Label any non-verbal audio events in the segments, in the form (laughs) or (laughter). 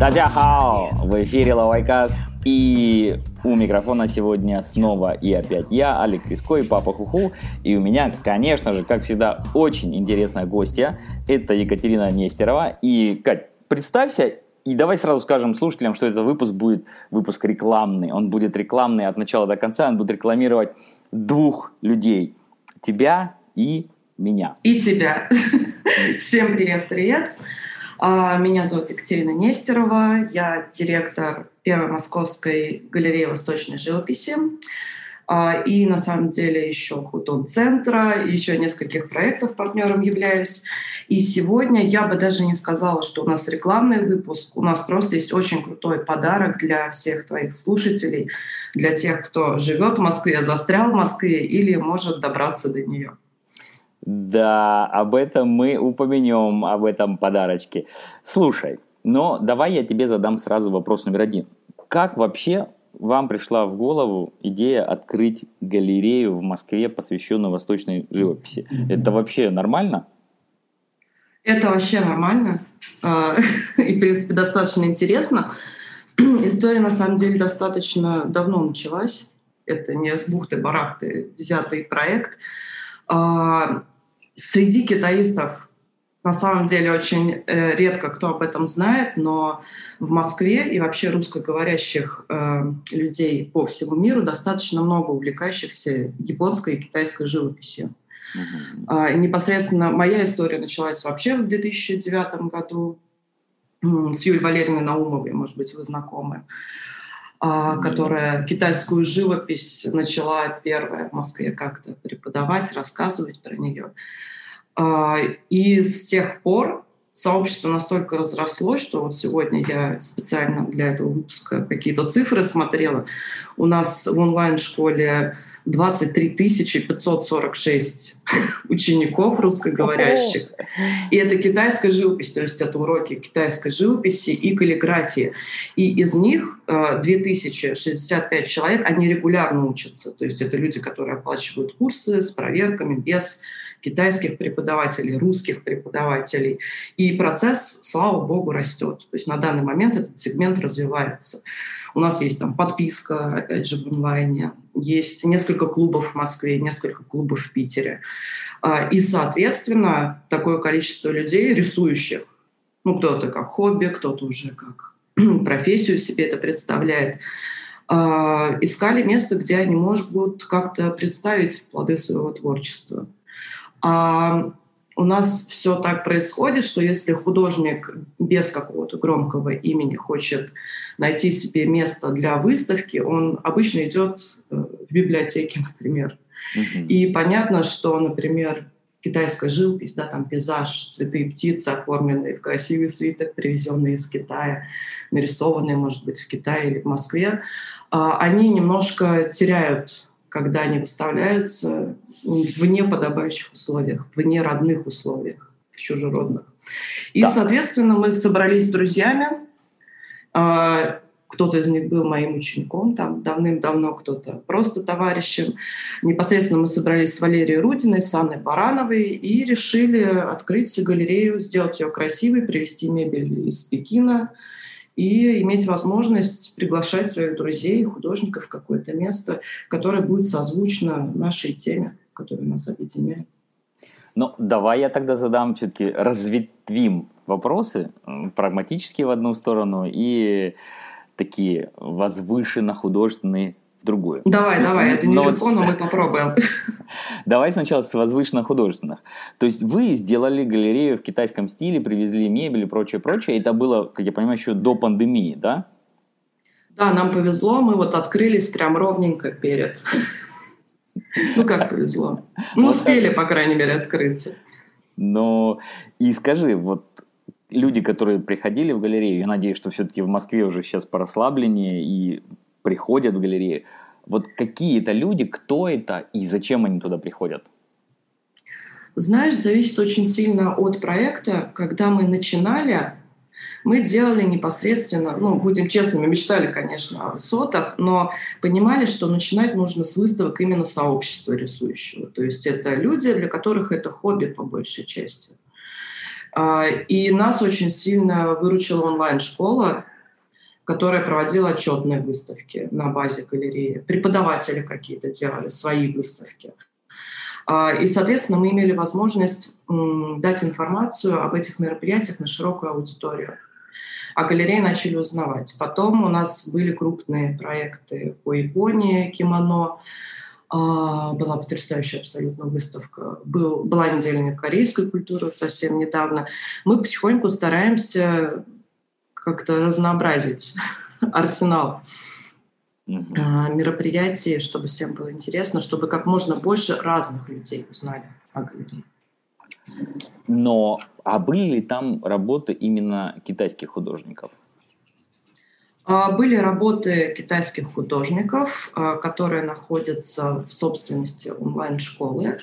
Тадяхао! В эфире Лавайкаст. И у микрофона сегодня снова и опять я, Алик Риско и Папа Хуху. И у меня, конечно же, как всегда, очень интересная гостья. Это Екатерина Нестерова. И, Кать, представься и давай сразу скажем слушателям, что этот выпуск будет выпуск рекламный. Он будет рекламный от начала до конца. Он будет рекламировать двух людей. Тебя и меня. И тебя. (laughs) Всем привет-привет. А, меня зовут Екатерина Нестерова, я директор Первой Московской галереи восточной живописи а, и на самом деле еще худон-центра, еще нескольких проектов партнером являюсь. И сегодня я бы даже не сказала, что у нас рекламный выпуск, у нас просто есть очень крутой подарок для всех твоих слушателей, для тех, кто живет в Москве, застрял в Москве или может добраться до нее. Да, об этом мы упомянем, об этом подарочке. Слушай, но давай я тебе задам сразу вопрос номер один. Как вообще вам пришла в голову идея открыть галерею в Москве, посвященную восточной живописи? Это вообще нормально? Это вообще нормально. А, (laughs) и, в принципе, достаточно интересно. (clears throat) История, на самом деле, достаточно давно началась. Это не с бухты-барахты взятый проект. А, Среди китаистов на самом деле очень э, редко кто об этом знает, но в Москве и вообще русскоговорящих э, людей по всему миру достаточно много увлекающихся японской и китайской живописью. Uh-huh. непосредственно моя история началась вообще в 2009 году с Юлией Валерьевной Наумовой, может быть, вы знакомы, uh-huh. Которая китайскую живопись начала первая в Москве как-то преподавать, рассказывать про нее. А, и с тех пор сообщество настолько разрослось, что вот сегодня я специально для этого выпуска какие-то цифры смотрела. У нас в онлайн-школе 23 546 (laughs) учеников русскоговорящих. И это китайская живопись, то есть это уроки китайской живописи и каллиграфии. И из них 2065 э, человек, они регулярно учатся. То есть это люди, которые оплачивают курсы с проверками, без китайских преподавателей, русских преподавателей. И процесс, слава богу, растет. То есть на данный момент этот сегмент развивается. У нас есть там подписка, опять же, в онлайне. Есть несколько клубов в Москве, несколько клубов в Питере. А, и, соответственно, такое количество людей, рисующих, ну, кто-то как хобби, кто-то уже как (clears throat) профессию себе это представляет, а, искали место, где они могут как-то представить плоды своего творчества. А у нас все так происходит, что если художник без какого-то громкого имени хочет найти себе место для выставки, он обычно идет э, в библиотеке, (laughs) например. Uh-huh. И понятно, что, например, китайская живопись, да, там пейзаж, цветы и птицы, оформленные в красивый свиток, привезенные из Китая, нарисованные, может быть, в Китае или в Москве, а, они немножко теряют когда они выставляются в неподобающих условиях, в неродных условиях, в чужеродных. И, да. соответственно, мы собрались с друзьями. А, кто-то из них был моим учеником, там давным-давно кто-то просто товарищем. Непосредственно мы собрались с Валерией Рудиной, с Анной Барановой и решили открыть галерею, сделать ее красивой, привезти мебель из Пекина, и иметь возможность приглашать своих друзей, художников в какое-то место, которое будет созвучно нашей теме, которая нас объединяет. Ну, давай я тогда задам все-таки, разветвим вопросы, прагматические в одну сторону и такие возвышенно-художественные в другую. Давай, давай, это нелегко, но, но мы попробуем. (laughs) Давай сначала с возвышенно-художественных. То есть вы сделали галерею в китайском стиле, привезли мебель и прочее, прочее. Это было, как я понимаю, еще до пандемии, да? Да, нам повезло, мы вот открылись прям ровненько перед. (laughs) Ну, как повезло. Мы успели, по крайней мере, открыться. Но и скажи, вот люди, которые приходили в галерею, я надеюсь, что все-таки в Москве уже сейчас порасслабленнее и приходят в галерею. Вот какие это люди, кто это и зачем они туда приходят? Знаешь, зависит очень сильно от проекта. Когда мы начинали, мы делали непосредственно, ну, будем честными, мечтали, конечно, о высотах, но понимали, что начинать нужно с выставок именно сообщества рисующего. То есть это люди, для которых это хобби по большей части. А, и нас очень сильно выручила онлайн-школа, которая проводила отчетные выставки на базе галереи. Преподаватели какие-то делали свои выставки. А, и, соответственно, мы имели возможность дать информацию об этих мероприятиях на широкую аудиторию. А галереи начали узнавать. Потом у нас были крупные проекты по Японии, кимоно. А, была потрясающая абсолютно выставка. Был, была неделя корейской культуры совсем недавно. Мы потихоньку стараемся как-то разнообразить (laughs) арсенал uh мероприятий, чтобы всем было интересно, чтобы как можно больше разных людей узнали о галерее. Но а были ли там работы именно китайских художников? А, были работы китайских художников, а, которые находятся в собственности онлайн-школы.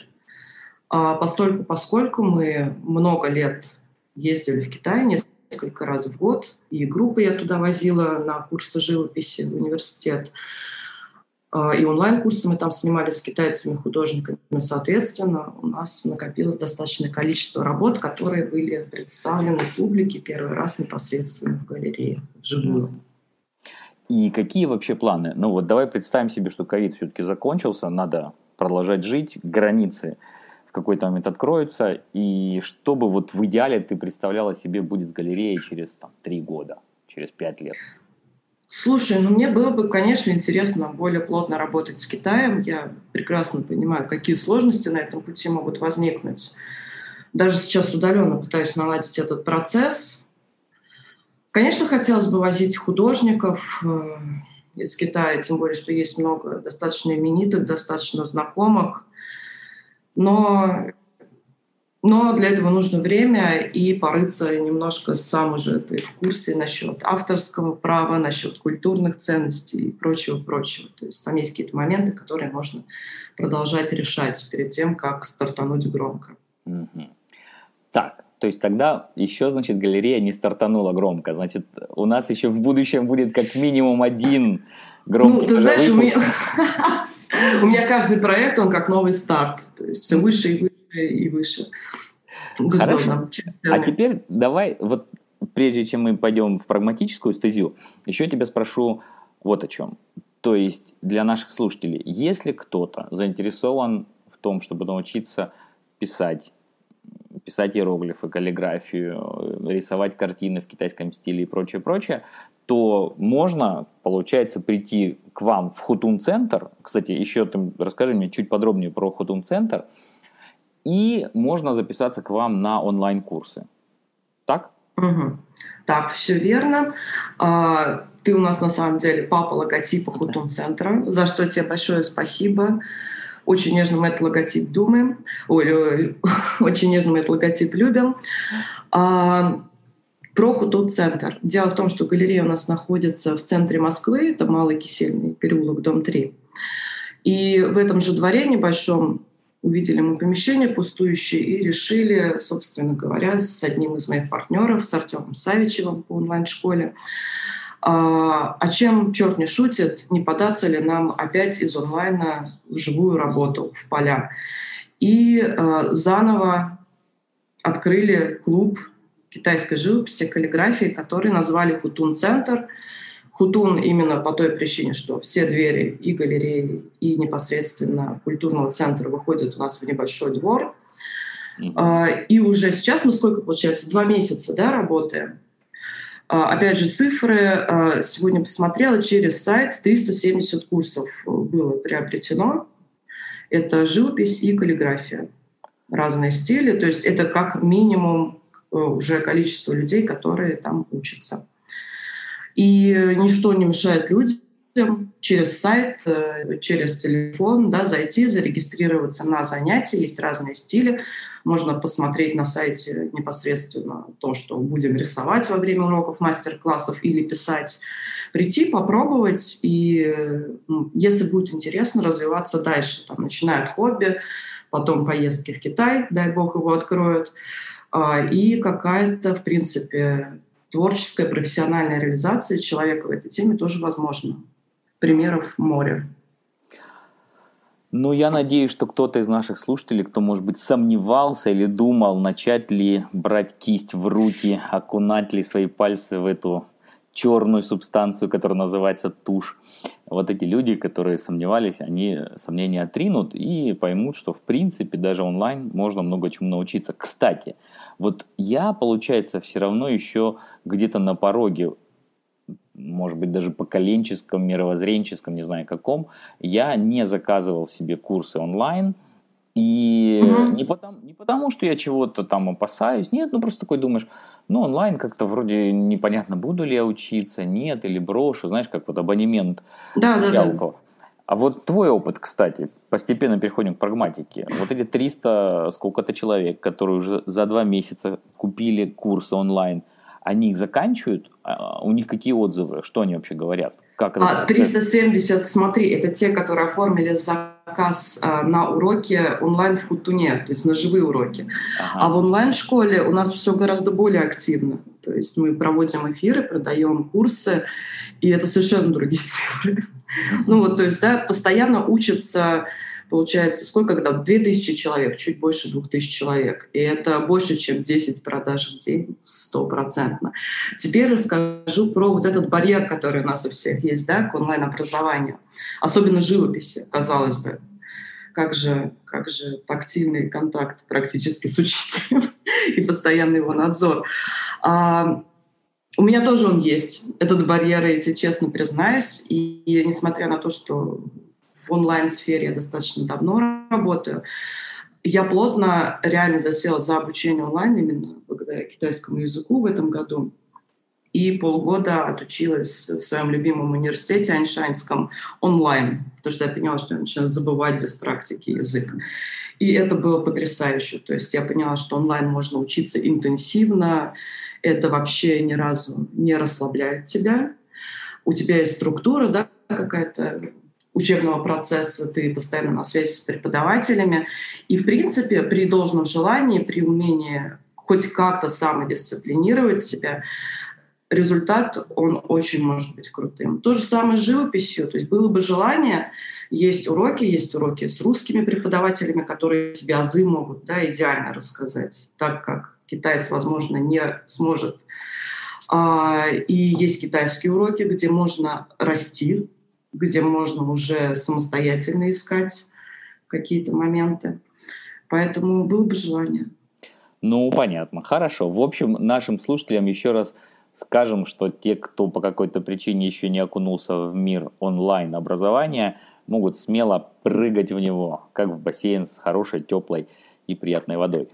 Поскольку мы много лет ездили в Китай, несколько раз в год, и группы я туда возила на курсы живописи в университет. А, и онлайн-курсы мы там снимали с китайцами, художниками. Соответственно, у нас накопилось достаточное количество работ, которые были представлены публике первый раз непосредственно в галерее, вживую. И какие вообще планы? Ну вот давай представим себе, что ковид все-таки закончился, надо продолжать жить, границы в какой-то момент откроются, и чтобы вот в идеале ты представляла себе будет с галереей через там, три года, через пять лет? Слушай, ну мне было бы, конечно, интересно более плотно работать с Китаем. Я прекрасно понимаю, какие сложности на этом пути могут возникнуть. Даже сейчас удаленно пытаюсь наладить этот процесс. Конечно, хотелось бы возить художников э, из Китая, тем более, что есть много достаточно именитых, достаточно знакомых. Но но для этого нужно время и порыться немножко сам уже ты в курсе насчет авторского права, насчет культурных ценностей и прочего-прочего. То есть там есть какие-то моменты, которые можно продолжать решать перед тем, как стартануть громко. Так, то есть тогда еще, значит, галерея не стартанула громко. Значит, у нас еще в будущем будет как минимум один громкий Ну, ты знаешь, у меня, (laughs) у меня каждый проект, он как новый старт. То есть все выше и выше и выше. Хорошо. А теперь давай, вот прежде чем мы пойдем в прагматическую стезю, еще тебя спрошу вот о чем. То есть для наших слушателей, если кто-то заинтересован в том, чтобы научиться писать, писать иероглифы, каллиграфию, рисовать картины в китайском стиле и прочее, прочее, то можно, получается, прийти к вам в Хутун-центр. Кстати, еще ты расскажи мне чуть подробнее про Хутун-центр – и можно записаться к вам на онлайн-курсы. Так? Угу. Так, все верно. А, ты у нас на самом деле папа логотипа Хутун-центра, за что тебе большое спасибо. Очень нежно мы этот логотип думаем. Ой, (laughs) очень нежно мы этот логотип любим. А, про Хутун-центр. Дело в том, что галерея у нас находится в центре Москвы, это Малый Кисельный переулок, дом 3. И в этом же дворе небольшом увидели мы помещение пустующее и решили, собственно говоря, с одним из моих партнеров, с Артемом Савичевым по онлайн-школе, а, а чем черт не шутит, не податься ли нам опять из онлайна в живую работу, в поля. И а, заново открыли клуб китайской живописи, каллиграфии, который назвали «Хутун-центр», Хутун именно по той причине, что все двери и галереи, и непосредственно культурного центра выходят у нас в небольшой двор. Mm-hmm. И уже сейчас мы сколько, получается, два месяца да, работаем. А, опять же, цифры. А, сегодня посмотрела, через сайт 370 курсов было приобретено. Это живопись и каллиграфия. Разные стили. То есть это как минимум уже количество людей, которые там учатся. И ничто не мешает людям через сайт, э, через телефон да, зайти, зарегистрироваться на занятия. Есть разные стили. Можно посмотреть на сайте непосредственно то, что будем рисовать во время уроков, мастер-классов или писать. Прийти, попробовать и, ну, если будет интересно, развиваться дальше. Там, начиная от хобби, потом поездки в Китай, дай бог его откроют, и какая-то, в принципе, творческая, профессиональная реализация человека в этой теме тоже возможна. Примеров море. Ну, я надеюсь, что кто-то из наших слушателей, кто, может быть, сомневался или думал, начать ли брать кисть в руки, окунать ли свои пальцы в эту черную субстанцию, которая называется тушь. Вот эти люди, которые сомневались, они сомнения отринут и поймут, что в принципе даже онлайн можно много чему научиться. Кстати, вот я, получается, все равно еще где-то на пороге может быть, даже поколенческом, мировоззренческом, не знаю каком, я не заказывал себе курсы онлайн, и угу. не, потому, не потому, что я чего-то там опасаюсь, нет, ну просто такой думаешь, ну онлайн как-то вроде непонятно, буду ли я учиться, нет, или брошу, знаешь, как вот абонемент да, да, да. А вот твой опыт, кстати, постепенно переходим к прагматике. Вот эти 300 сколько-то человек, которые уже за два месяца купили курсы онлайн – они их заканчивают, а, у них какие отзывы, что они вообще говорят? Как а, 370, смотри, это те, которые оформили заказ а, на уроки онлайн в Хутуне, то есть на живые уроки. Ага. А в онлайн-школе у нас все гораздо более активно. То есть мы проводим эфиры, продаем курсы, и это совершенно другие (laughs) цифры. Ну вот, то есть, да, постоянно учатся получается, сколько когда? 2000 человек, чуть больше 2000 человек. И это больше, чем 10 продаж в день, стопроцентно. Теперь расскажу про вот этот барьер, который у нас у всех есть, да, к онлайн-образованию. Особенно живописи, казалось бы. Как же, как же тактильный контакт практически с учителем (laughs) и постоянный его надзор. А, у меня тоже он есть, этот барьер, тебе честно признаюсь. И, и несмотря на то, что в онлайн-сфере я достаточно давно работаю. Я плотно реально засела за обучение онлайн именно благодаря китайскому языку в этом году. И полгода отучилась в своем любимом университете Айншайнском онлайн, потому что я поняла, что я начинаю забывать без практики язык. И это было потрясающе. То есть я поняла, что онлайн можно учиться интенсивно, это вообще ни разу не расслабляет тебя. У тебя есть структура, да, какая-то учебного процесса, ты постоянно на связи с преподавателями. И, в принципе, при должном желании, при умении хоть как-то самодисциплинировать себя, результат, он очень может быть крутым. То же самое с живописью. То есть было бы желание, есть уроки, есть уроки с русскими преподавателями, которые тебе азы могут да, идеально рассказать, так как китаец, возможно, не сможет. А, и есть китайские уроки, где можно расти, где можно уже самостоятельно искать какие-то моменты. Поэтому было бы желание. Ну, понятно. Хорошо. В общем, нашим слушателям еще раз скажем, что те, кто по какой-то причине еще не окунулся в мир онлайн-образования, могут смело прыгать в него, как в бассейн с хорошей, теплой и приятной водой.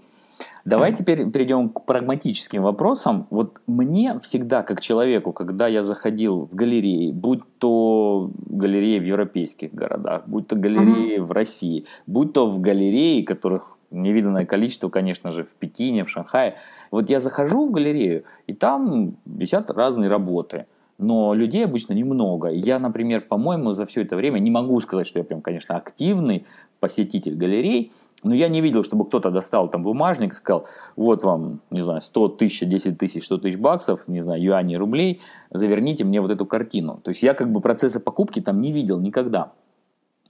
Давай теперь перейдем к прагматическим вопросам. Вот мне всегда, как человеку, когда я заходил в галереи, будь то галереи в европейских городах, будь то галереи uh-huh. в России, будь то в галереи, которых невиданное количество, конечно же, в Пекине, в Шанхае. Вот я захожу в галерею, и там висят разные работы. Но людей обычно немного. Я, например, по-моему, за все это время не могу сказать, что я прям, конечно, активный посетитель галерей, но я не видел, чтобы кто-то достал там бумажник, сказал, вот вам, не знаю, 100 тысяч, 10 тысяч, 100 тысяч баксов, не знаю, юаней, рублей, заверните мне вот эту картину. То есть я как бы процесса покупки там не видел никогда.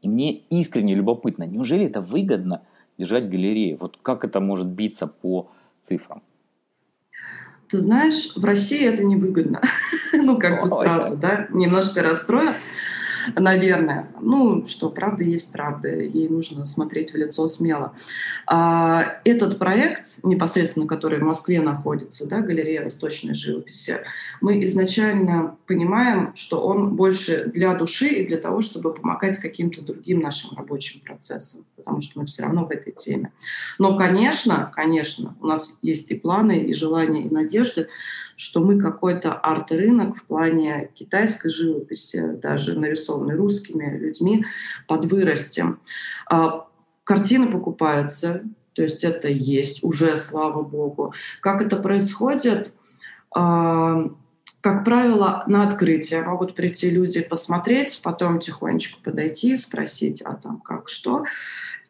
И мне искренне любопытно, неужели это выгодно держать галереи? Вот как это может биться по цифрам? Ты знаешь, в России это невыгодно. (laughs) ну, как бы сразу, да, немножко расстрою наверное. Ну, что правда есть правда, ей нужно смотреть в лицо смело. А, этот проект, непосредственно который в Москве находится, да, галерея восточной живописи, мы изначально понимаем, что он больше для души и для того, чтобы помогать каким-то другим нашим рабочим процессам, потому что мы все равно в этой теме. Но, конечно, конечно, у нас есть и планы, и желания, и надежды, что мы какой-то арт-рынок в плане китайской живописи, даже нарисованной русскими людьми, подвырастем. А, картины покупаются, то есть это есть уже, слава богу. Как это происходит? А, как правило, на открытие могут прийти люди посмотреть, потом тихонечко подойти, спросить, а там как, что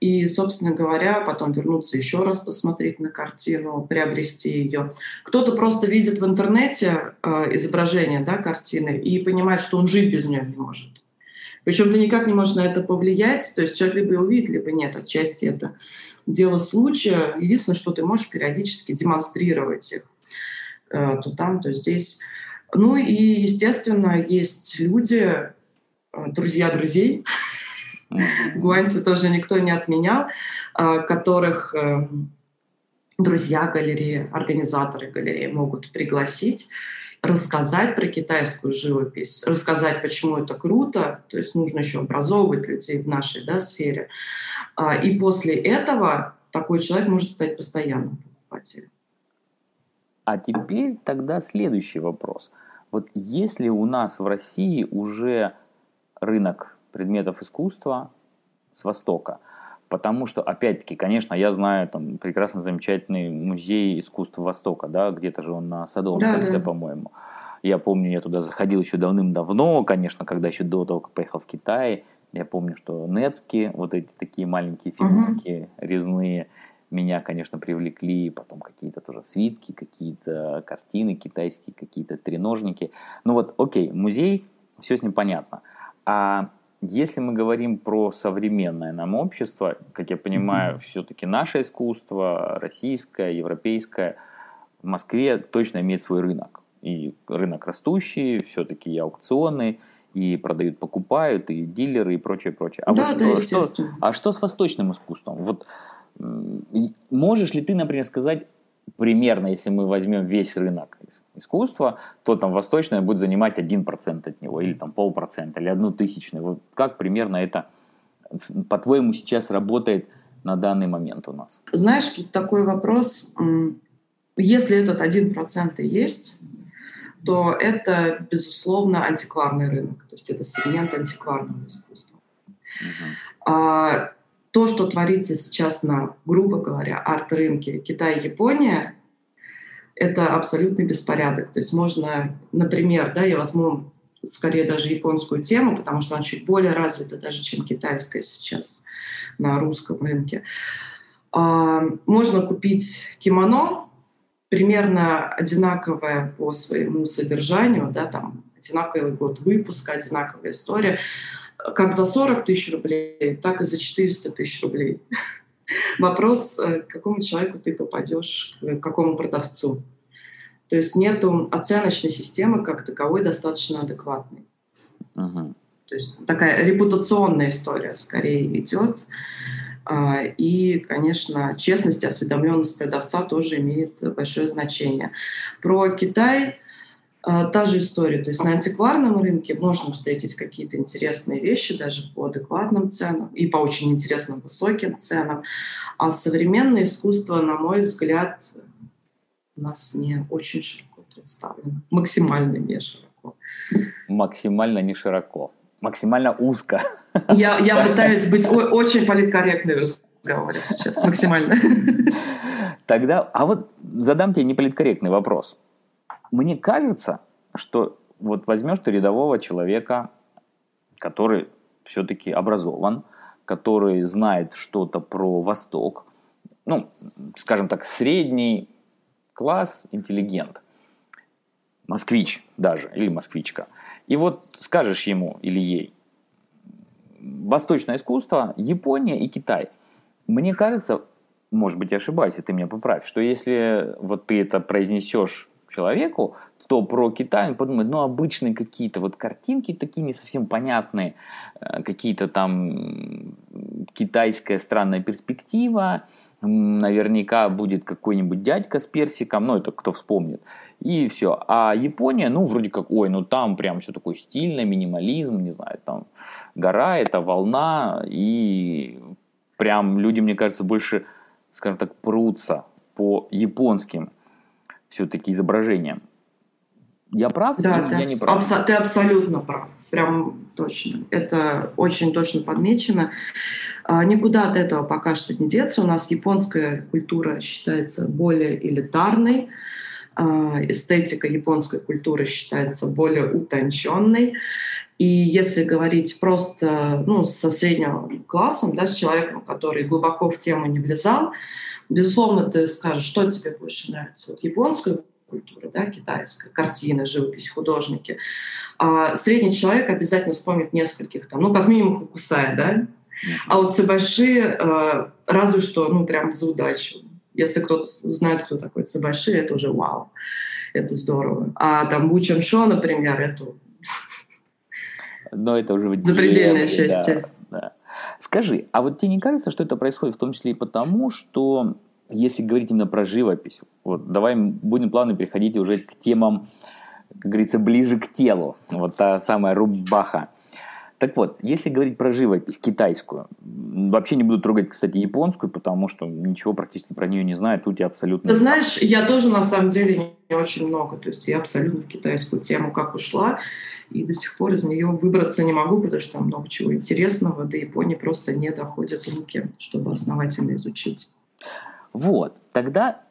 и, собственно говоря, потом вернуться еще раз посмотреть на картину, приобрести ее. Кто-то просто видит в интернете э, изображение да, картины и понимает, что он жить без нее не может. Причем ты никак не можешь на это повлиять, то есть человек либо увидит, либо нет, отчасти это дело случая. Единственное, что ты можешь периодически демонстрировать их э, то там, то здесь. Ну и, естественно, есть люди, э, друзья друзей, (laughs) Гуанси тоже никто не отменял, э, которых э, друзья галереи, организаторы галереи могут пригласить рассказать про китайскую живопись, рассказать, почему это круто, то есть нужно еще образовывать людей в нашей да, сфере. А, и после этого такой человек может стать постоянным покупателем. А теперь тогда следующий вопрос. Вот если у нас в России уже рынок предметов искусства с Востока, потому что, опять-таки, конечно, я знаю там прекрасно замечательный музей искусств Востока, да, где-то же он на Садовом да, кольце, да. по-моему. Я помню, я туда заходил еще давным-давно, конечно, когда еще до того, как поехал в Китай. Я помню, что нетски, вот эти такие маленькие фигурки угу. резные, меня, конечно, привлекли. Потом какие-то тоже свитки, какие-то картины китайские, какие-то треножники. Ну вот, окей, музей, все с ним понятно. А если мы говорим про современное нам общество, как я понимаю, mm-hmm. все-таки наше искусство, российское, европейское, в Москве точно имеет свой рынок. И рынок растущий, все-таки и аукционы, и продают, покупают, и дилеры, и прочее, прочее. А да, вот да, что, что, а что с восточным искусством? Вот можешь ли ты, например, сказать примерно, если мы возьмем весь рынок искусства, то там восточное будет занимать 1% от него, или там полпроцента, или одну тысячную. Вот как примерно это, по-твоему, сейчас работает на данный момент у нас? Знаешь, тут такой вопрос. Если этот 1% и есть, то это, безусловно, антикварный рынок. То есть это сегмент антикварного искусства. Угу. А, то, что творится сейчас на, грубо говоря, арт-рынке Китай-Япония, это абсолютный беспорядок. То есть можно, например, да, я возьму скорее даже японскую тему, потому что она чуть более развита даже, чем китайская сейчас на русском рынке. А, можно купить кимоно, примерно одинаковое по своему содержанию, да, там одинаковый год выпуска, одинаковая история, как за 40 тысяч рублей, так и за 400 тысяч рублей. (laughs) Вопрос, э, к какому человеку ты попадешь, к какому продавцу. То есть нет оценочной системы как таковой достаточно адекватной. Uh-huh. То есть такая репутационная история скорее идет. А, и, конечно, честность и осведомленность продавца тоже имеет большое значение. Про Китай та же история. То есть на антикварном рынке можно встретить какие-то интересные вещи даже по адекватным ценам и по очень интересным высоким ценам. А современное искусство, на мой взгляд, у нас не очень широко представлено. Максимально не широко. Максимально не широко. Максимально узко. Я, я (laughs) пытаюсь быть очень политкорректной в разговоре сейчас. Максимально. Тогда, а вот задам тебе неполиткорректный вопрос мне кажется, что вот возьмешь ты рядового человека, который все-таки образован, который знает что-то про Восток, ну, скажем так, средний класс, интеллигент, москвич даже, или москвичка. И вот скажешь ему или ей, восточное искусство, Япония и Китай. Мне кажется, может быть, я ошибаюсь, и ты меня поправь, что если вот ты это произнесешь человеку, то про Китай он подумает, ну, обычные какие-то вот картинки такие не совсем понятные, э, какие-то там китайская странная перспектива, наверняка будет какой-нибудь дядька с персиком, ну, это кто вспомнит, и все. А Япония, ну, вроде как, ой, ну, там прям все такое стильное, минимализм, не знаю, там гора, это волна, и прям люди, мне кажется, больше, скажем так, прутся по японским все-таки изображением. Я прав да, ты, я не прав? Абсо- ты абсолютно прав. Прям точно. Это очень точно подмечено. А, никуда от этого пока что не деться. У нас японская культура считается более элитарной. А, эстетика японской культуры считается более утонченной. И если говорить просто ну, со средним классом, да, с человеком, который глубоко в тему не влезал, Безусловно, ты скажешь, что тебе больше нравится. Вот японская культура, да, китайская, картины, живопись, художники. А средний человек обязательно вспомнит нескольких там, ну, как минимум Хукусая, да? А вот Цебаши э, разве что, ну, прям за удачу. Если кто-то знает, кто такой Цебаши, это уже вау. это здорово. А там Бучен Шо, например, это... Но это уже... Запредельное счастье. Да, да. Скажи, а вот тебе не кажется, что это происходит в том числе и потому, что если говорить именно про живопись, вот давай будем плавно переходить уже к темам, как говорится, ближе к телу. Вот та самая рубаха. Так вот, если говорить про живопись китайскую, вообще не буду трогать, кстати, японскую, потому что ничего практически про нее не знаю, тут я абсолютно... Ты знаешь, я тоже на самом деле очень много, то есть я абсолютно в китайскую тему как ушла, и до сих пор из нее выбраться не могу, потому что там много чего интересного, до Японии просто не доходят руки, чтобы основательно изучить. Вот, тогда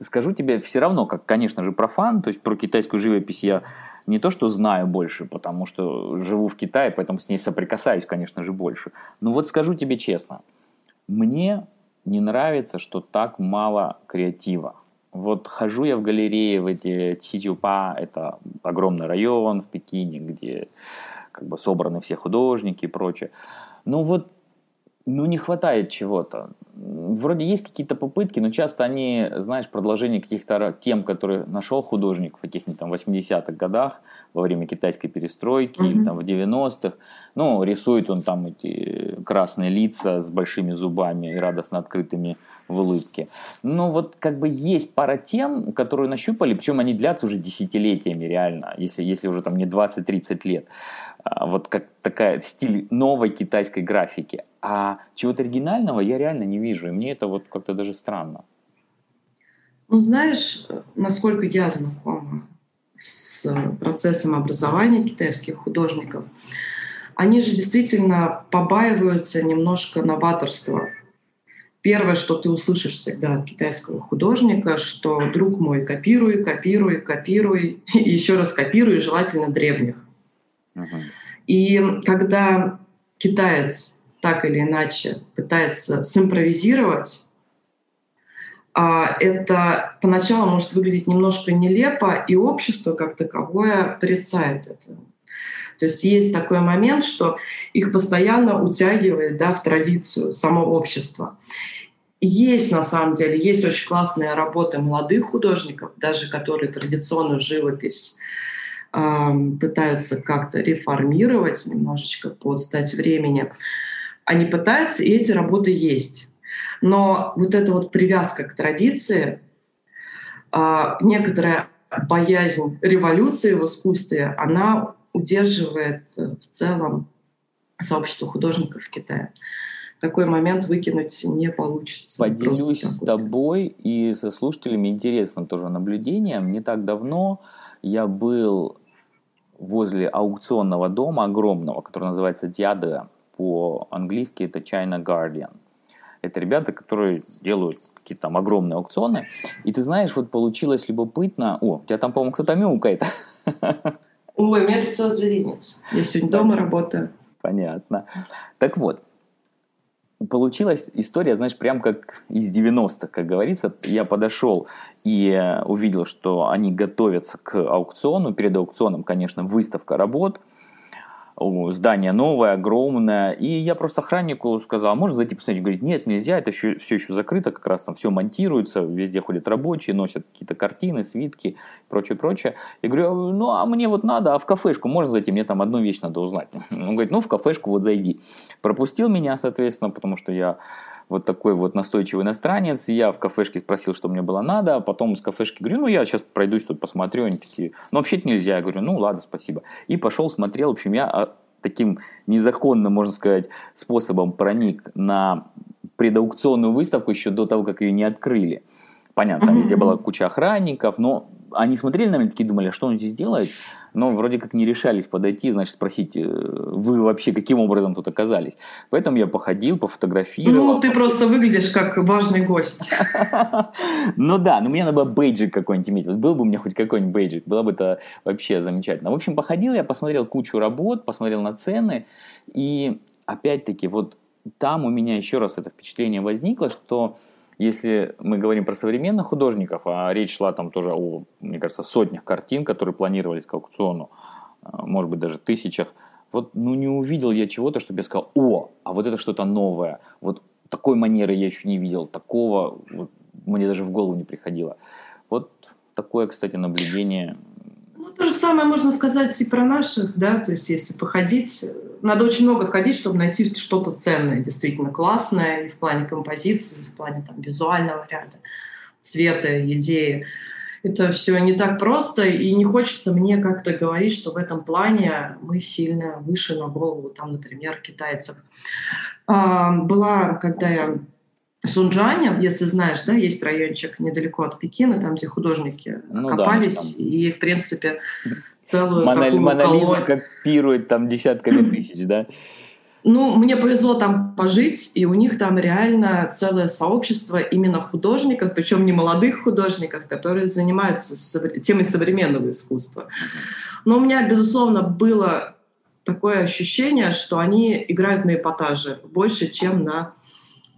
скажу тебе все равно, как, конечно же, профан, то есть про китайскую живопись я не то что знаю больше, потому что живу в Китае, поэтому с ней соприкасаюсь, конечно же, больше. Но вот скажу тебе честно, мне не нравится, что так мало креатива. Вот хожу я в галерее в эти Чичупа, это огромный район в Пекине, где как бы собраны все художники и прочее. Ну вот ну, не хватает чего-то. Вроде есть какие-то попытки, но часто они, знаешь, продолжение каких-то тем, которые нашел художник в каких-нибудь там 80-х годах, во время китайской перестройки, mm-hmm. или там в 90-х. Ну, рисует он там эти красные лица с большими зубами и радостно открытыми в улыбке. Но вот как бы есть пара тем, которые нащупали, причем они длятся уже десятилетиями реально, если, если уже там не 20-30 лет. А, вот как такая стиль новой китайской графики. А чего-то оригинального я реально не вижу, и мне это вот как-то даже странно. Ну, знаешь, насколько я знакома с процессом образования китайских художников, они же действительно побаиваются немножко новаторства. Первое, что ты услышишь всегда от китайского художника, что, друг мой, копируй, копируй, копируй, (laughs) и еще раз копируй, желательно древних. И когда китаец так или иначе пытается симпровизировать, а, это поначалу может выглядеть немножко нелепо, и общество как таковое порицает это. То есть есть такой момент, что их постоянно утягивает да, в традицию само общество. Есть на самом деле, есть очень классные работы молодых художников, даже которые традиционную живопись пытаются как-то реформировать немножечко под стать времени. Они пытаются, и эти работы есть. Но вот эта вот привязка к традиции, а, некоторая боязнь революции в искусстве, она удерживает э, в целом сообщество художников в Китае. Такой момент выкинуть не получится. Поделюсь с тобой и со слушателями интересным тоже наблюдением. Не так давно я был возле аукционного дома огромного, который называется Диада, по-английски это China Guardian. Это ребята, которые делают какие-то там огромные аукционы. И ты знаешь, вот получилось любопытно... О, у тебя там, по-моему, кто-то мяукает. (laughs) Ой, у меня целый зверинец. Я сегодня дома работаю. Понятно. Так вот, получилась история, знаешь, прям как из 90-х, как говорится. Я подошел и увидел, что они готовятся к аукциону. Перед аукционом, конечно, выставка работ – здание новое, огромное. И я просто охраннику сказал, «А можно зайти посмотреть? Говорит, нет, нельзя, это все, все еще закрыто, как раз там все монтируется, везде ходят рабочие, носят какие-то картины, свитки, прочее, прочее. Я говорю, ну а мне вот надо, а в кафешку можно зайти, мне там одну вещь надо узнать. Он говорит, ну в кафешку вот зайди. Пропустил меня, соответственно, потому что я вот такой вот настойчивый иностранец. Я в кафешке спросил, что мне было надо, а потом из кафешки говорю, ну, я сейчас пройдусь тут посмотрю. Они такие, ну, вообще-то нельзя. Я говорю, ну, ладно, спасибо. И пошел, смотрел. В общем, я а, таким незаконным, можно сказать, способом проник на предаукционную выставку еще до того, как ее не открыли. Понятно, там везде была куча охранников, но они смотрели на меня, такие думали, а что он здесь делает? Но вроде как не решались подойти, значит, спросить, э, вы вообще каким образом тут оказались? Поэтому я походил, пофотографировал. Ну, ты просто выглядишь как важный гость. (laughs) Ну да, но мне надо было бейджик какой-нибудь иметь. Вот был бы у меня хоть какой-нибудь бейджик, было бы это вообще замечательно. В общем, походил я, посмотрел кучу работ, посмотрел на цены, и опять-таки вот там у меня еще раз это впечатление возникло, что если мы говорим про современных художников, а речь шла там тоже о, мне кажется, сотнях картин, которые планировались к аукциону, а, может быть, даже тысячах, вот ну не увидел я чего-то, чтобы я сказал, о, а вот это что-то новое, вот такой манеры я еще не видел, такого вот, мне даже в голову не приходило. Вот такое, кстати, наблюдение ну, то же самое можно сказать и про наших, да, то есть если походить, надо очень много ходить, чтобы найти что-то ценное, действительно классное и в плане композиции, и в плане там, визуального ряда, цвета, идеи. Это все не так просто, и не хочется мне как-то говорить, что в этом плане мы сильно выше на голову, там, например, китайцев. А, была, когда я Сунджане, если знаешь, да, есть райончик недалеко от Пекина, там, где художники ну, копались, да, и, в принципе, целую Монали, такую Монолиза колонию... копирует там десятками (clears throat) тысяч, да? Ну, мне повезло там пожить, и у них там реально целое сообщество именно художников, причем не молодых художников, которые занимаются темой современного искусства. Но у меня, безусловно, было такое ощущение, что они играют на эпатаже больше, чем на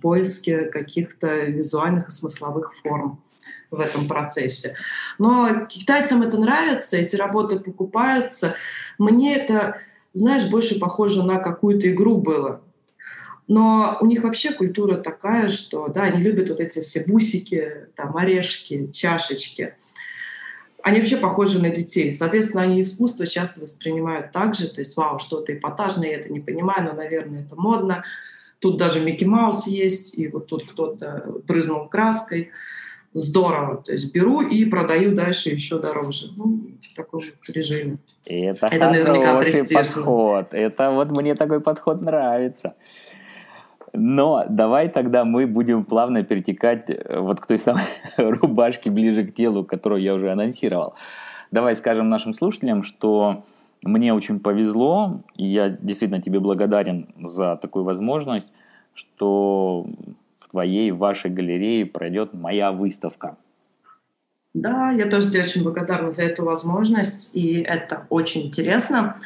поиске каких-то визуальных и смысловых форм в этом процессе. Но китайцам это нравится, эти работы покупаются. Мне это, знаешь, больше похоже на какую-то игру было. Но у них вообще культура такая, что да, они любят вот эти все бусики, там, орешки, чашечки. Они вообще похожи на детей. Соответственно, они искусство часто воспринимают так же. То есть, вау, что-то эпатажное, я это не понимаю, но, наверное, это модно. Тут даже Микки Маус есть, и вот тут кто-то брызнул краской. Здорово. То есть беру и продаю дальше еще дороже. Ну, в таком режиме. Это, это наверняка престижно. подход. Это вот мне такой подход нравится. Но давай тогда мы будем плавно перетекать э, вот к той самой (laughs) рубашке ближе к телу, которую я уже анонсировал. Давай скажем нашим слушателям, что мне очень повезло, и я действительно тебе благодарен за такую возможность, что в твоей, в вашей галерее пройдет моя выставка. Да, я тоже тебе очень благодарна за эту возможность, и это очень интересно.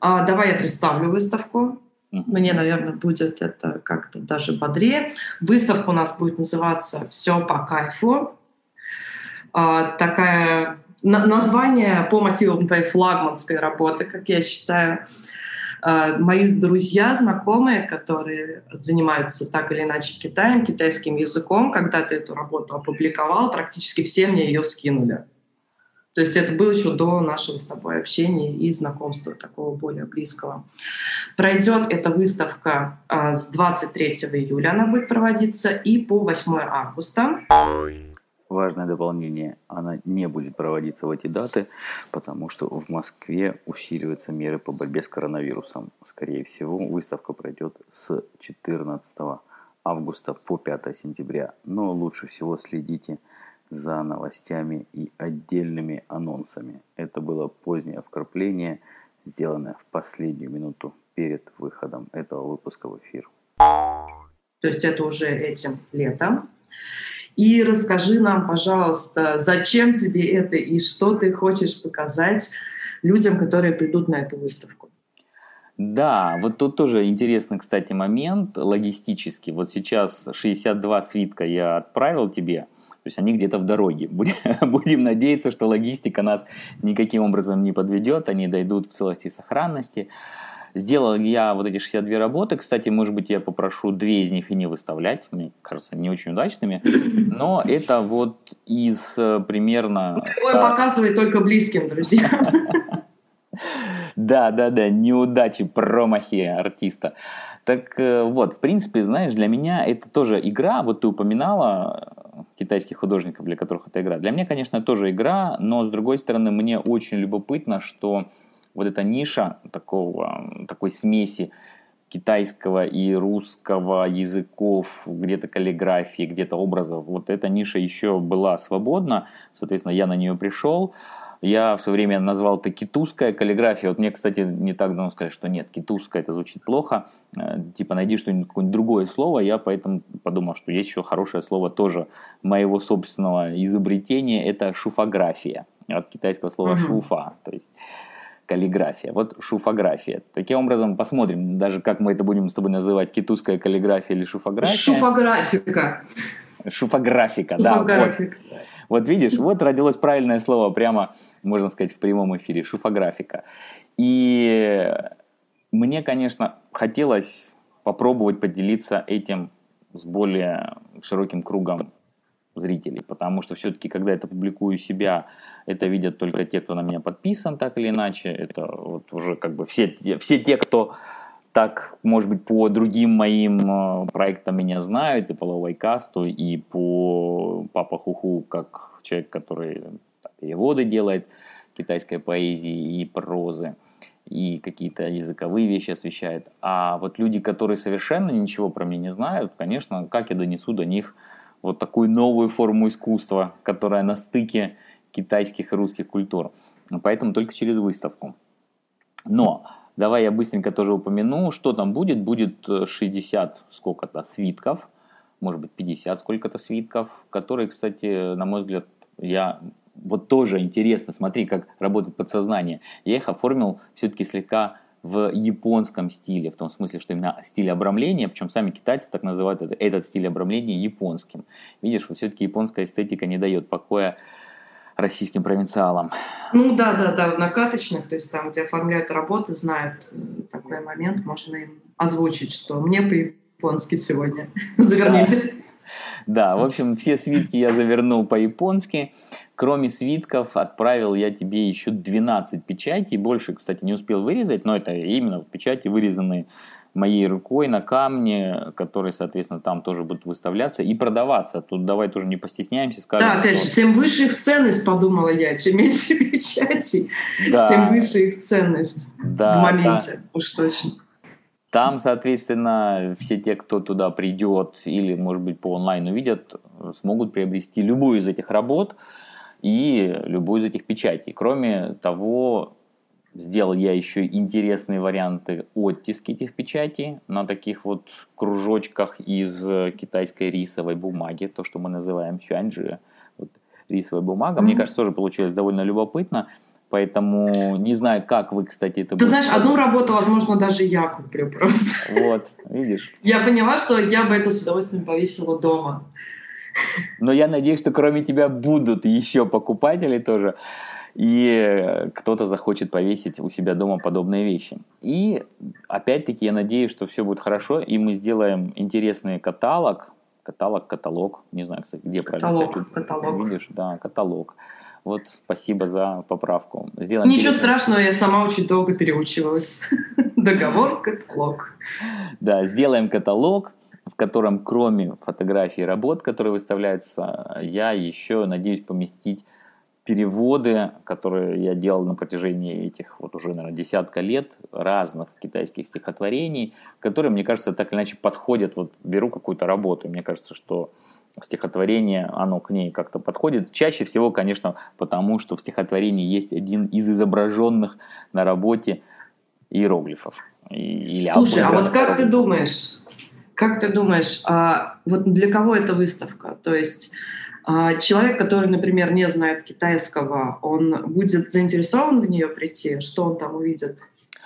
А, давай я представлю выставку. Мне, наверное, будет это как-то даже бодрее. Выставка у нас будет называться «Все по кайфу». А, такая название по мотивам твоей флагманской работы, как я считаю. А, мои друзья, знакомые, которые занимаются так или иначе Китаем, китайским языком, когда ты эту работу опубликовал, практически все мне ее скинули. То есть это было еще до нашего с тобой общения и знакомства такого более близкого. Пройдет эта выставка а, с 23 июля, она будет проводиться, и по 8 августа. Важное дополнение, она не будет проводиться в эти даты, потому что в Москве усиливаются меры по борьбе с коронавирусом. Скорее всего, выставка пройдет с 14 августа по 5 сентября. Но лучше всего следите за новостями и отдельными анонсами. Это было позднее вкрапление, сделанное в последнюю минуту перед выходом этого выпуска в эфир. То есть это уже этим летом. И расскажи нам, пожалуйста, зачем тебе это и что ты хочешь показать людям, которые придут на эту выставку. Да, вот тут тоже интересный, кстати, момент логистический. Вот сейчас 62 свитка я отправил тебе, то есть они где-то в дороге. (laughs) Будем надеяться, что логистика нас никаким образом не подведет, они дойдут в целости и сохранности. Сделал я вот эти 62 работы. Кстати, может быть, я попрошу две из них и не выставлять. Мне кажется, не очень удачными. Но это вот из э, примерно... Ой, 100... показывай только близким, друзья. (laughs) Да, да, да, неудачи, промахи артиста. Так э, вот, в принципе, знаешь, для меня это тоже игра. Вот ты упоминала китайских художников, для которых это игра. Для меня, конечно, тоже игра, но с другой стороны, мне очень любопытно, что вот эта ниша такого, такой смеси китайского и русского языков, где-то каллиграфии, где-то образов, вот эта ниша еще была свободна, соответственно, я на нее пришел, я в свое время назвал это китузская каллиграфия. Вот мне, кстати, не так давно сказать, что нет, китузская это звучит плохо. Э, типа найди что-нибудь какое-нибудь другое слово. Я поэтому подумал, что есть еще хорошее слово тоже моего собственного изобретения. Это шуфография. От китайского слова шуфа. То есть каллиграфия. Вот шуфография. Таким образом, посмотрим, даже как мы это будем с тобой называть, китузская каллиграфия или шуфография. Шуфографика. Шуфографика, да. Вот. вот видишь, вот родилось правильное слово прямо, можно сказать, в прямом эфире. Шуфографика. И мне, конечно, хотелось попробовать поделиться этим с более широким кругом зрителей, потому что все-таки, когда это публикую себя, это видят только те, кто на меня подписан, так или иначе. Это вот уже как бы все, все те, кто так, может быть, по другим моим э, проектам меня знают, и по Ловайкасту, и по Папа Хуху, как человек, который переводы делает китайской поэзии и прозы и какие-то языковые вещи освещает. А вот люди, которые совершенно ничего про меня не знают, конечно, как я донесу до них вот такую новую форму искусства, которая на стыке китайских и русских культур. Поэтому только через выставку. Но давай я быстренько тоже упомяну, что там будет. Будет 60 э, сколько-то свитков, может быть 50 сколько-то свитков, которые, кстати, на мой взгляд, я вот тоже интересно, смотри, как работает подсознание. Я их оформил все-таки слегка в японском стиле, в том смысле, что именно стиль обрамления, причем сами китайцы так называют это, этот стиль обрамления японским. Видишь, вот все-таки японская эстетика не дает покоя российским провинциалам. Ну да, да, да, в накаточных, то есть там, где оформляют работы, знают э, такой момент, можно им озвучить, что мне по-японски сегодня (laughs) заверните. Да, в общем, все свитки я завернул по-японски. Кроме свитков, отправил я тебе еще 12 печатей. Больше, кстати, не успел вырезать, но это именно печати, вырезанные моей рукой на камне, которые, соответственно, там тоже будут выставляться и продаваться. Тут давай тоже не постесняемся, скажем. Да, опять же, тем выше их ценность, подумала я. Чем меньше (laughs) печатей, да. тем выше их ценность да, в моменте, да. уж точно. Там, соответственно, все те, кто туда придет или, может быть, по онлайн увидят, смогут приобрести любую из этих работ и любую из этих печатей. Кроме того, сделал я еще интересные варианты оттиски этих печатей на таких вот кружочках из китайской рисовой бумаги, то, что мы называем сюаньджи, вот рисовая бумага. Mm-hmm. Мне кажется, тоже получилось довольно любопытно. Поэтому не знаю, как вы, кстати, это Ты знаешь, делать. одну работу, возможно, даже я куплю просто. Вот, видишь. Я поняла, что я бы это с удовольствием повесила дома. Но я надеюсь, что кроме тебя будут еще покупатели тоже. И кто-то захочет повесить у себя дома подобные вещи. И опять-таки я надеюсь, что все будет хорошо, и мы сделаем интересный каталог. Каталог, каталог. Не знаю, кстати, где каталог, правильно. Каталог. Видишь, да, каталог. Вот спасибо за поправку. Сделаем Ничего интересный... страшного, я сама очень долго переучивалась. (laughs) Договор, каталог. Да, сделаем каталог в котором кроме фотографий работ, которые выставляются, я еще надеюсь поместить переводы, которые я делал на протяжении этих вот уже, наверное, десятка лет разных китайских стихотворений, которые, мне кажется, так или иначе подходят. Вот беру какую-то работу, и мне кажется, что стихотворение, оно к ней как-то подходит. Чаще всего, конечно, потому что в стихотворении есть один из изображенных на работе иероглифов. Или Слушай, а вот как ты думаешь, как ты думаешь, а вот для кого эта выставка? То есть а, человек, который, например, не знает китайского, он будет заинтересован в нее прийти? Что он там увидит?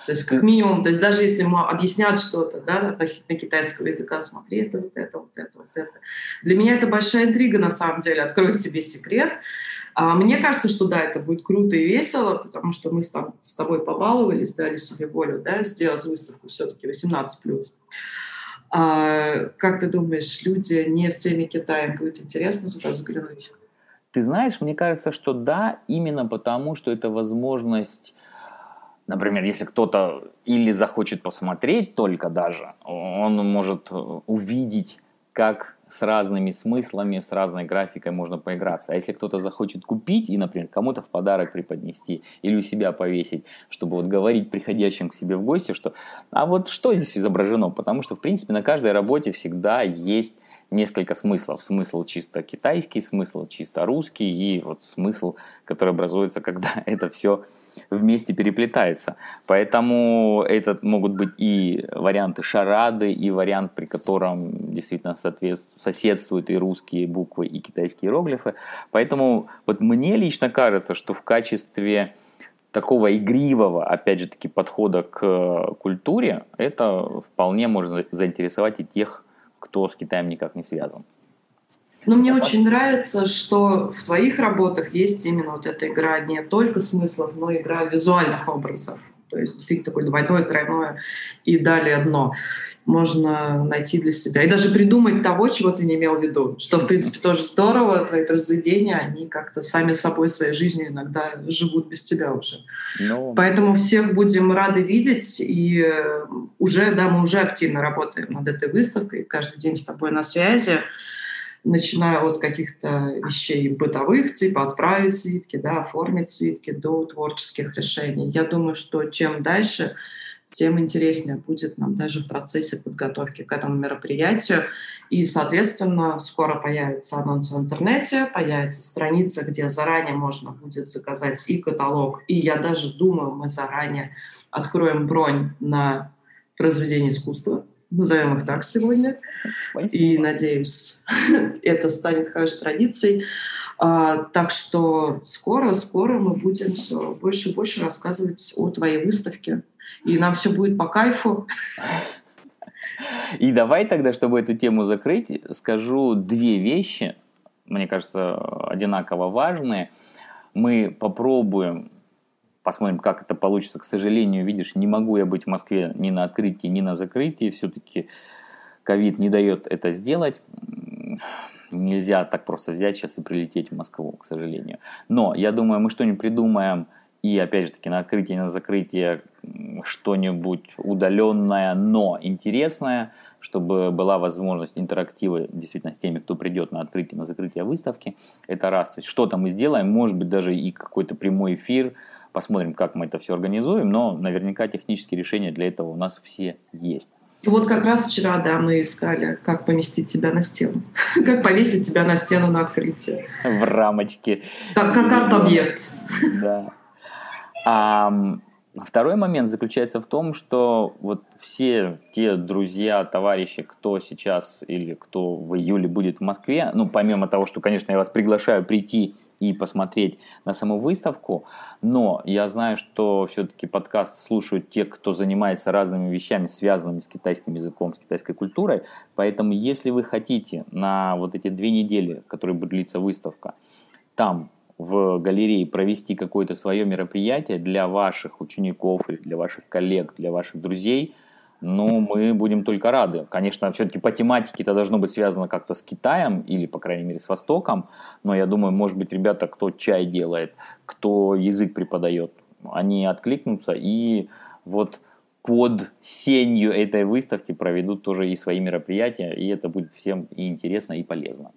То есть как минимум, то есть даже если ему объяснят что-то да, относительно китайского языка, смотри, это вот это, вот это, вот это. Для меня это большая интрига на самом деле, открою тебе секрет. А мне кажется, что да, это будет круто и весело, потому что мы с, там, с тобой побаловались, дали себе волю да, сделать выставку все-таки 18+. А как ты думаешь, люди не в теме Китая, будет интересно туда заглянуть? Ты знаешь, мне кажется, что да, именно потому, что это возможность Например, если кто-то или захочет посмотреть только даже, он может увидеть, как с разными смыслами, с разной графикой можно поиграться. А если кто-то захочет купить и, например, кому-то в подарок преподнести или у себя повесить, чтобы вот говорить приходящим к себе в гости, что а вот что здесь изображено? Потому что, в принципе, на каждой работе всегда есть несколько смыслов. Смысл чисто китайский, смысл чисто русский и вот смысл, который образуется, (laughs) когда это все вместе переплетается. Поэтому это могут быть и варианты шарады, и вариант, при котором действительно соседствуют и русские буквы, и китайские иероглифы. Поэтому вот мне лично кажется, что в качестве такого игривого, опять же таки, подхода к культуре, это вполне может заинтересовать и тех, кто с Китаем никак не связан. Но мне очень нравится, что в твоих работах есть именно вот эта игра не только смыслов, но и игра визуальных образов. То есть действительно такое двойное, тройное и далее дно. можно найти для себя. И даже придумать того, чего ты не имел в виду. Что, в принципе, тоже здорово. Твои произведения, они как-то сами собой своей жизнью иногда живут без тебя уже. Ну... Поэтому всех будем рады видеть. И э, уже, да, мы уже активно работаем над этой выставкой. Каждый день с тобой на связи начиная от каких-то вещей бытовых, типа отправить свитки, да, оформить свитки, до творческих решений. Я думаю, что чем дальше, тем интереснее будет нам даже в процессе подготовки к этому мероприятию. И, соответственно, скоро появится анонс в интернете, появится страница, где заранее можно будет заказать и каталог, и я даже думаю, мы заранее откроем бронь на произведение искусства, назовем их так сегодня. Спасибо. И надеюсь, (laughs) это станет хорошей традицией. А, так что скоро, скоро мы будем все больше и больше рассказывать о твоей выставке и нам все будет по кайфу. И давай тогда, чтобы эту тему закрыть, скажу две вещи, мне кажется, одинаково важные. Мы попробуем, посмотрим, как это получится. К сожалению, видишь, не могу я быть в Москве ни на открытии, ни на закрытии. Все-таки ковид не дает это сделать. Нельзя так просто взять сейчас и прилететь в Москву, к сожалению. Но я думаю, мы что-нибудь придумаем – и опять же таки на открытие, на закрытие что-нибудь удаленное, но интересное, чтобы была возможность интерактива действительно с теми, кто придет на открытие, на закрытие выставки. Это раз. То есть что-то мы сделаем, может быть даже и какой-то прямой эфир, посмотрим, как мы это все организуем, но наверняка технические решения для этого у нас все есть. Вот как раз вчера, да, мы искали, как поместить тебя на стену. (laughs) как повесить тебя на стену на открытие. В рамочке. Как, как арт-объект. Да. А второй момент заключается в том, что вот все те друзья, товарищи, кто сейчас или кто в июле будет в Москве, ну, помимо того, что, конечно, я вас приглашаю прийти и посмотреть на саму выставку, но я знаю, что все-таки подкаст слушают те, кто занимается разными вещами, связанными с китайским языком, с китайской культурой, поэтому если вы хотите на вот эти две недели, которые будет длиться выставка, там в галерее провести какое-то свое мероприятие для ваших учеников для ваших коллег, для ваших друзей, ну, мы будем только рады. Конечно, все-таки по тематике это должно быть связано как-то с Китаем или, по крайней мере, с Востоком, но я думаю, может быть, ребята, кто чай делает, кто язык преподает, они откликнутся и вот под сенью этой выставки проведут тоже и свои мероприятия, и это будет всем и интересно, и полезно.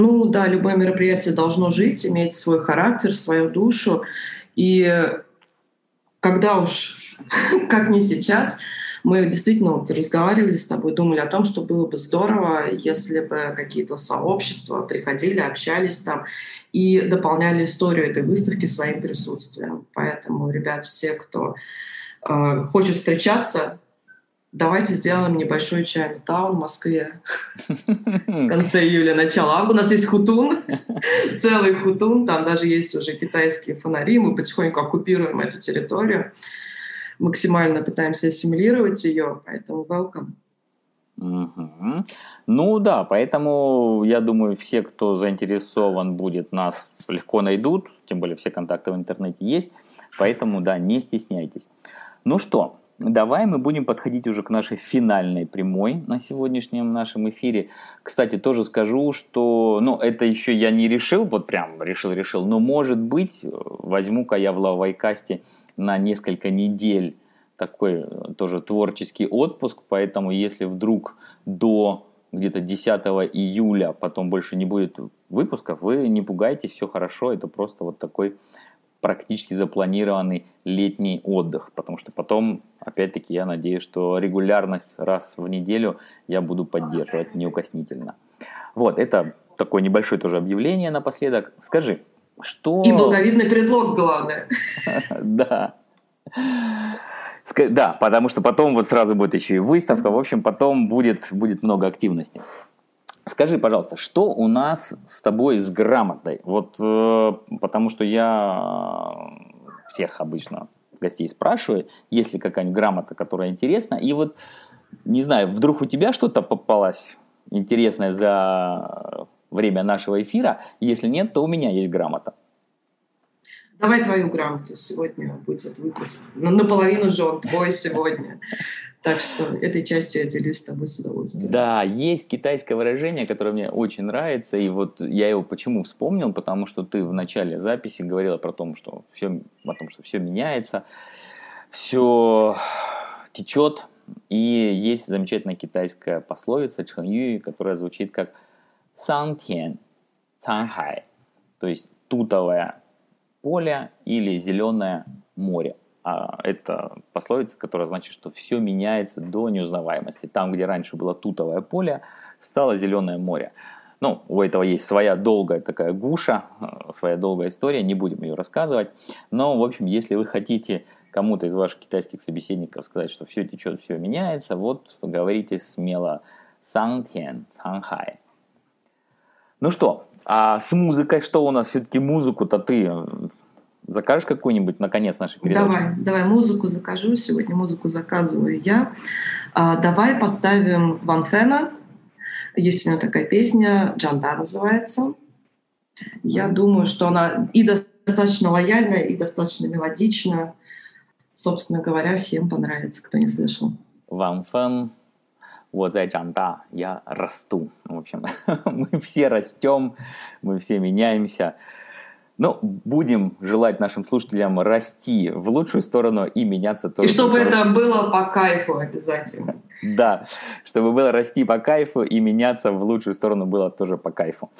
Ну да, любое мероприятие должно жить, иметь свой характер, свою душу. И когда уж, (laughs) как не сейчас, мы действительно вот разговаривали с тобой, думали о том, что было бы здорово, если бы какие-то сообщества приходили, общались там и дополняли историю этой выставки своим присутствием. Поэтому, ребят, все, кто э, хочет встречаться, Давайте сделаем небольшой чайный таун в Москве (laughs) в конце июля, начало августа. У нас есть хутун, (laughs) целый хутун, там даже есть уже китайские фонари, мы потихоньку оккупируем эту территорию, максимально пытаемся ассимилировать ее, поэтому welcome. Угу. Ну да, поэтому я думаю, все, кто заинтересован будет, нас легко найдут, тем более все контакты в интернете есть, поэтому да, не стесняйтесь. Ну что, Давай мы будем подходить уже к нашей финальной прямой на сегодняшнем нашем эфире. Кстати, тоже скажу, что, ну, это еще я не решил, вот прям решил-решил, но может быть, возьму-ка я в лавайкасте на несколько недель такой э, тоже творческий отпуск, поэтому если вдруг до где-то 10 июля потом больше не будет выпусков, вы не пугайтесь, все хорошо, это просто вот такой практически запланированный летний отдых, потому что потом, опять-таки, я надеюсь, что регулярность раз в неделю я буду поддерживать неукоснительно. Вот, это такое небольшое тоже объявление напоследок. Скажи, что... И благовидный предлог, главное. (laughs) Да. Да, потому что потом вот сразу будет еще и выставка, в общем, потом будет, будет много активности. Скажи, пожалуйста, что у нас с тобой с грамотой? Вот э, потому что я всех обычно гостей спрашиваю, есть ли какая-нибудь грамота, которая интересна. И вот, не знаю, вдруг у тебя что-то попалось интересное за время нашего эфира. Если нет, то у меня есть грамота. Давай твою грамоту сегодня будет выпуск. Наполовину же он твой сегодня. Так что этой частью я делюсь с тобой с удовольствием. Да, есть китайское выражение, которое мне очень нравится, и вот я его почему вспомнил, потому что ты в начале записи говорила про то, что все, о том, что все меняется, все течет, и есть замечательная китайская пословица Чхэнью, которая звучит как «сан тян цан хай», то есть тутовое поле или зеленое море. А это пословица, которая значит, что все меняется до неузнаваемости. Там, где раньше было тутовое поле, стало зеленое море. Ну, у этого есть своя долгая такая гуша, э, своя долгая история, не будем ее рассказывать. Но, в общем, если вы хотите кому-то из ваших китайских собеседников сказать, что все течет, все меняется, вот говорите смело «Сангтян Цанхай». Ну что, а с музыкой что у нас? Все-таки музыку-то ты закажешь какую-нибудь, наконец, нашей передачи? Давай, давай музыку закажу. Сегодня музыку заказываю я. А, давай поставим Ван Фена. Есть у него такая песня, Джанда называется. Я думаю, что она и достаточно лояльная, и достаточно мелодичная. Собственно говоря, всем понравится, кто не слышал. Ван Фен, вот за Джанда, я расту. В общем, (laughs) мы все растем, мы все меняемся. Ну, будем желать нашим слушателям расти в лучшую сторону и меняться тоже. И чтобы это было по кайфу обязательно. (laughs) Да, чтобы было расти по кайфу и меняться в лучшую сторону было тоже по кайфу.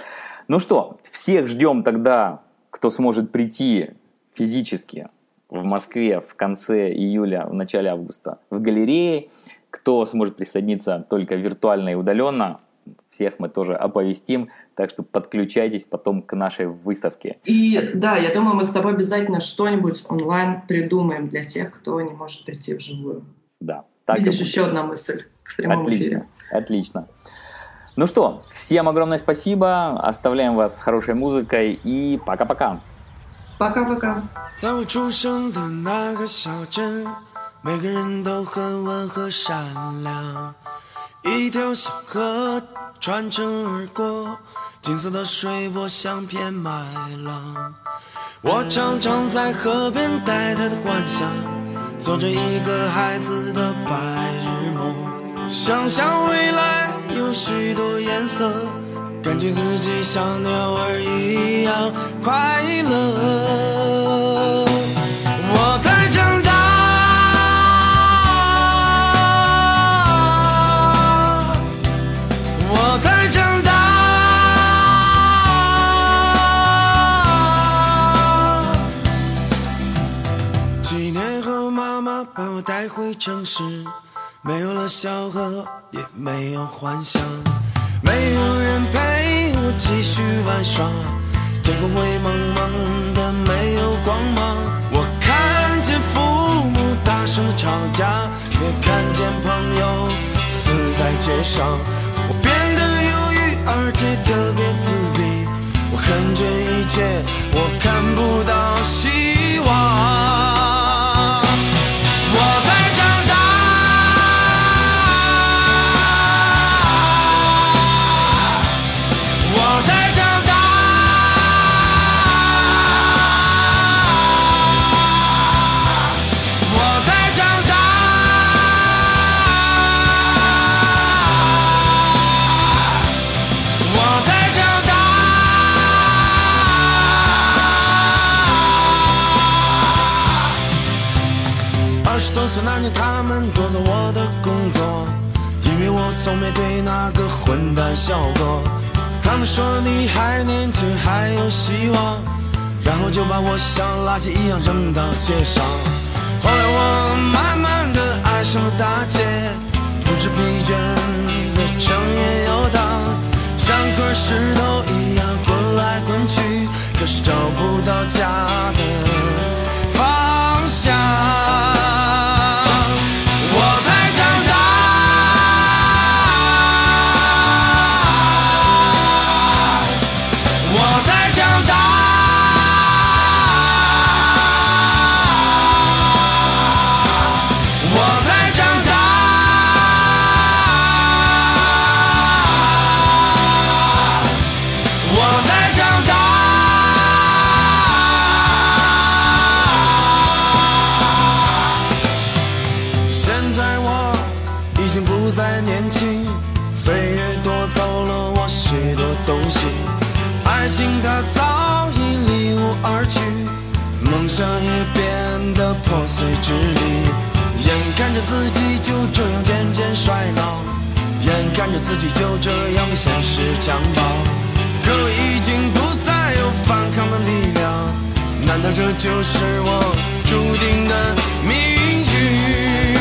Ну что, всех ждем тогда, кто сможет прийти физически в Москве в конце июля, в начале августа в галерее. Кто сможет присоединиться только виртуально и удаленно, всех мы тоже оповестим, так что подключайтесь потом к нашей выставке. И да, я думаю, мы с тобой обязательно что-нибудь онлайн придумаем для тех, кто не может прийти вживую. Да. Так Видишь, еще одна мысль в прямом отлично, эфире. Отлично. Ну что, всем огромное спасибо, оставляем вас с хорошей музыкой и пока-пока. Пока-пока. 在我出生的那个小镇，每个人都很温和善良。 一条小河穿城而过，金色的水波像片麦浪。我常常在河边呆呆的幻想，做着一个孩子的白日梦，想象未来有许多颜色，感觉自己像鸟儿一样快乐。城市，没有了小河，也没有幻想，没有人陪我继续玩耍，天空灰蒙蒙的，没有光芒。我看见父母大声吵架，也看见朋友死在街上。我变得忧郁，而且特别自闭。我恨这一切，我看不到希望。十多岁那年，他们夺走我的工作，因为我从没对那个混蛋笑过。他们说你还年轻，还有希望，然后就把我像垃圾一样扔到街上。后来我慢慢的爱上了大街，不知疲倦的整夜游荡，像块石头一样滚来滚去，可是找不到家的方向。梦想也变得破碎支离。眼看着自己就这样渐渐衰老，眼看着自己就这样被现实强暴，可已经不再有反抗的力量。难道这就是我注定的命运？